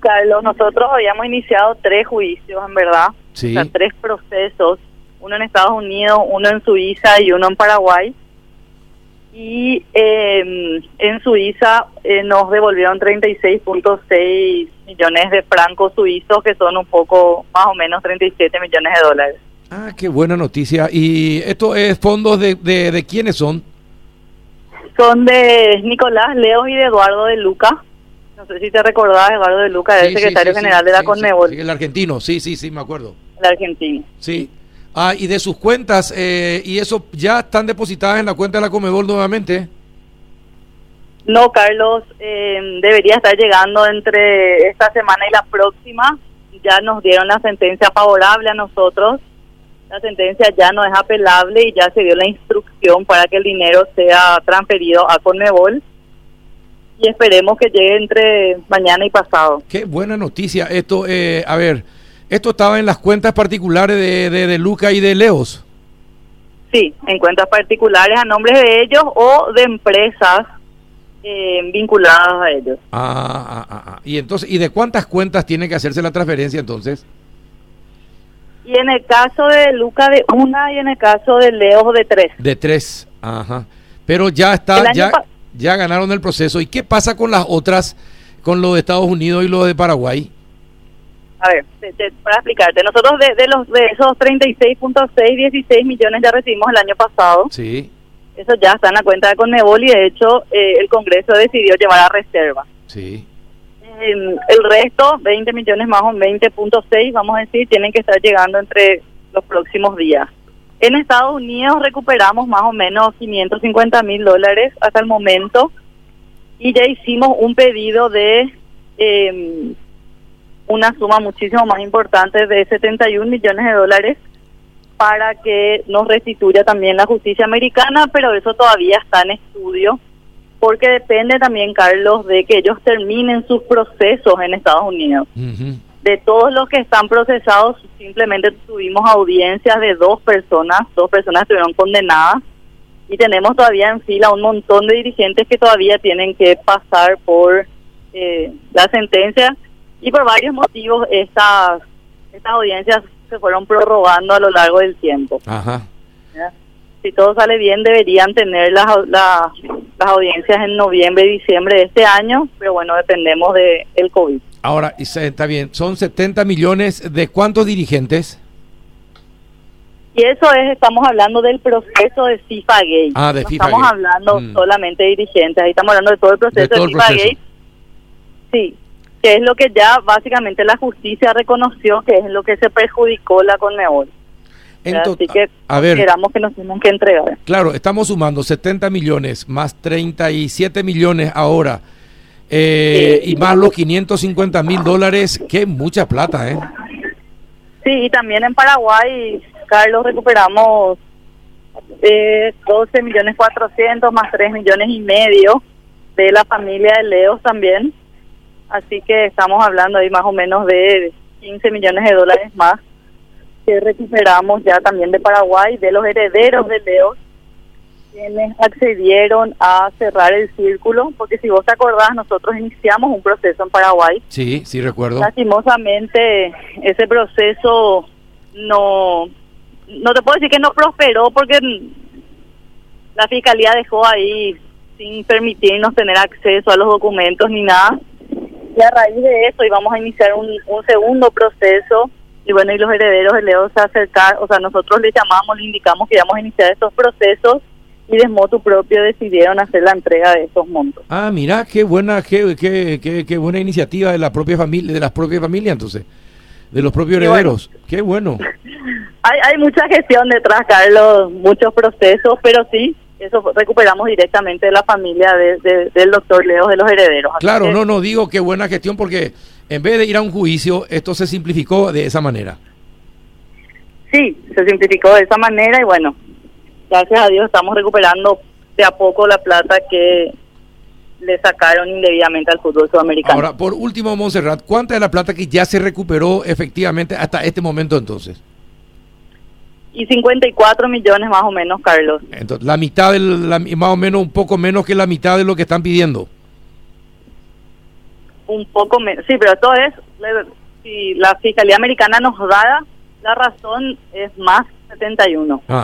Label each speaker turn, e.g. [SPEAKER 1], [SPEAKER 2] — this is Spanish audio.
[SPEAKER 1] Carlos, nosotros habíamos iniciado tres juicios, en verdad.
[SPEAKER 2] Sí.
[SPEAKER 1] O sea, tres procesos, uno en Estados Unidos, uno en Suiza y uno en Paraguay. Y eh, en Suiza eh, nos devolvieron 36.6 millones de francos suizos, que son un poco, más o menos 37 millones de dólares.
[SPEAKER 2] Ah, qué buena noticia. ¿Y esto es fondos de, de, de quiénes son?
[SPEAKER 1] Son de Nicolás Leos y de Eduardo de Luca. No sé si te recordás, Eduardo de Luca, el
[SPEAKER 2] Sí, sí,
[SPEAKER 1] secretario
[SPEAKER 2] sí, sí,
[SPEAKER 1] general de la Conmebol,
[SPEAKER 2] el argentino, sí, sí, sí, me acuerdo.
[SPEAKER 1] el argentino.
[SPEAKER 2] Sí. Ah, y de sus cuentas, eh, y eso ya están depositadas en la cuenta de la Comebol nuevamente.
[SPEAKER 1] No, Carlos, eh, debería estar llegando entre esta semana y la próxima. Ya nos dieron la sentencia favorable a nosotros. La sentencia ya no es apelable y ya se dio la instrucción para que el dinero sea transferido a Conmebol. Y esperemos que llegue entre mañana y pasado.
[SPEAKER 2] Qué buena noticia. Esto, eh, a ver, esto estaba en las cuentas particulares de, de, de Luca y de Leos.
[SPEAKER 1] Sí, en cuentas particulares a nombre de ellos o de empresas eh, vinculadas a ellos.
[SPEAKER 2] Ah, ah, ah, ah. Y entonces, ¿y de cuántas cuentas tiene que hacerse la transferencia entonces?
[SPEAKER 1] Y en el caso de Luca de una y en el caso de Leo de tres.
[SPEAKER 2] De tres. Ajá. Pero ya está, ya, ya ganaron el proceso. ¿Y qué pasa con las otras, con lo de Estados Unidos y lo de Paraguay?
[SPEAKER 1] A ver, te- te- para explicarte, nosotros de, de los de esos 36.6, 16 millones ya recibimos el año pasado.
[SPEAKER 2] Sí,
[SPEAKER 1] Eso ya está en la cuenta de Conmebol y de hecho eh, el Congreso decidió llevar a reserva.
[SPEAKER 2] sí.
[SPEAKER 1] Eh, el resto, 20 millones más o 20.6, vamos a decir, tienen que estar llegando entre los próximos días. En Estados Unidos recuperamos más o menos 550 mil dólares hasta el momento y ya hicimos un pedido de eh, una suma muchísimo más importante de 71 millones de dólares para que nos restituya también la justicia americana, pero eso todavía está en estudio porque depende también, Carlos, de que ellos terminen sus procesos en Estados Unidos.
[SPEAKER 2] Ujú.
[SPEAKER 1] De todos los que están procesados, simplemente tuvimos audiencias de dos personas, dos personas estuvieron condenadas y tenemos todavía en fila un montón de dirigentes que todavía tienen que pasar por eh, la sentencia y por varios motivos estas, estas audiencias se fueron prorrogando a lo largo del tiempo.
[SPEAKER 2] Ajá.
[SPEAKER 1] ¿ya? Si todo sale bien, deberían tener las, au- la- las audiencias en noviembre y diciembre de este año, pero bueno, dependemos del el COVID.
[SPEAKER 2] Ahora, está bien, son 70 millones de cuántos dirigentes?
[SPEAKER 1] Y eso es, estamos hablando del proceso de FIFA Gate.
[SPEAKER 2] Ah, de
[SPEAKER 1] no
[SPEAKER 2] FIFA
[SPEAKER 1] estamos
[SPEAKER 2] Gate.
[SPEAKER 1] hablando
[SPEAKER 2] Mm.
[SPEAKER 1] solamente de dirigentes, ahí estamos hablando de todo el proceso
[SPEAKER 2] De todo
[SPEAKER 1] FIFA
[SPEAKER 2] proceso.
[SPEAKER 1] Gate. Sí, que es lo que ya básicamente la justicia reconoció que es lo que se perjudicó la Conmebol.
[SPEAKER 2] Ento-
[SPEAKER 1] Así que
[SPEAKER 2] a ver,
[SPEAKER 1] esperamos que nos tienen que entregar.
[SPEAKER 2] claro, estamos sumando 70 millones más 37 millones ahora eh,
[SPEAKER 1] Sí.
[SPEAKER 2] y más los 550 mil dólares, que mucha plata, ¿eh?
[SPEAKER 1] Sí, y también en Paraguay, Carlos, recuperamos eh, 12 millones 400 más 3 millones y medio de la familia de Leos también. Así que estamos hablando ahí más o menos de 15 millones de dólares más que recuperamos ya también de Paraguay, de los herederos de Leos, quienes accedieron a cerrar el círculo, porque si vos te acordás, nosotros iniciamos un proceso en Paraguay
[SPEAKER 2] Sí, sí recuerdo.
[SPEAKER 1] Lastimosamente, ese proceso no, no te puedo decir que no prosperó porque la fiscalía dejó ahí sin permitirnos tener acceso a los documentos ni nada. Y a raíz de eso íbamos a iniciar un, un segundo proceso y bueno, y los herederos de Leo se acercaron, o sea, nosotros les llamamos, le indicamos que íbamos a iniciar estos procesos y de motu propio decidieron hacer la entrega de esos montos.
[SPEAKER 2] Ah, mira, qué buena, qué, qué, qué, qué buena iniciativa de la propia familia, de las propias familias, entonces, de los propios
[SPEAKER 1] bueno.
[SPEAKER 2] herederos. Qué bueno.
[SPEAKER 1] Hay, hay mucha gestión detrás, Carlos, muchos procesos, pero sí, eso recuperamos directamente de la familia de- de- del doctor Leo de los herederos. Así
[SPEAKER 2] Claro,
[SPEAKER 1] que,
[SPEAKER 2] no, no digo qué buena gestión porque en vez de ir a un juicio, esto se simplificó de esa manera.
[SPEAKER 1] Sí, se simplificó de esa manera y bueno, gracias a Dios estamos recuperando de a poco la plata que le sacaron indebidamente al fútbol sudamericano.
[SPEAKER 2] Ahora, por último, Montserrat, ¿cuánta es la plata que ya se recuperó efectivamente hasta este momento entonces?
[SPEAKER 1] y 54 millones más o menos, Carlos.
[SPEAKER 2] Entonces, la mitad, del, la- más o menos, un poco menos que la mitad de lo que están pidiendo.
[SPEAKER 1] un poco menos. Sí, pero todo es, si la Fiscalía Americana nos da la razón, es más 71.
[SPEAKER 2] Ah.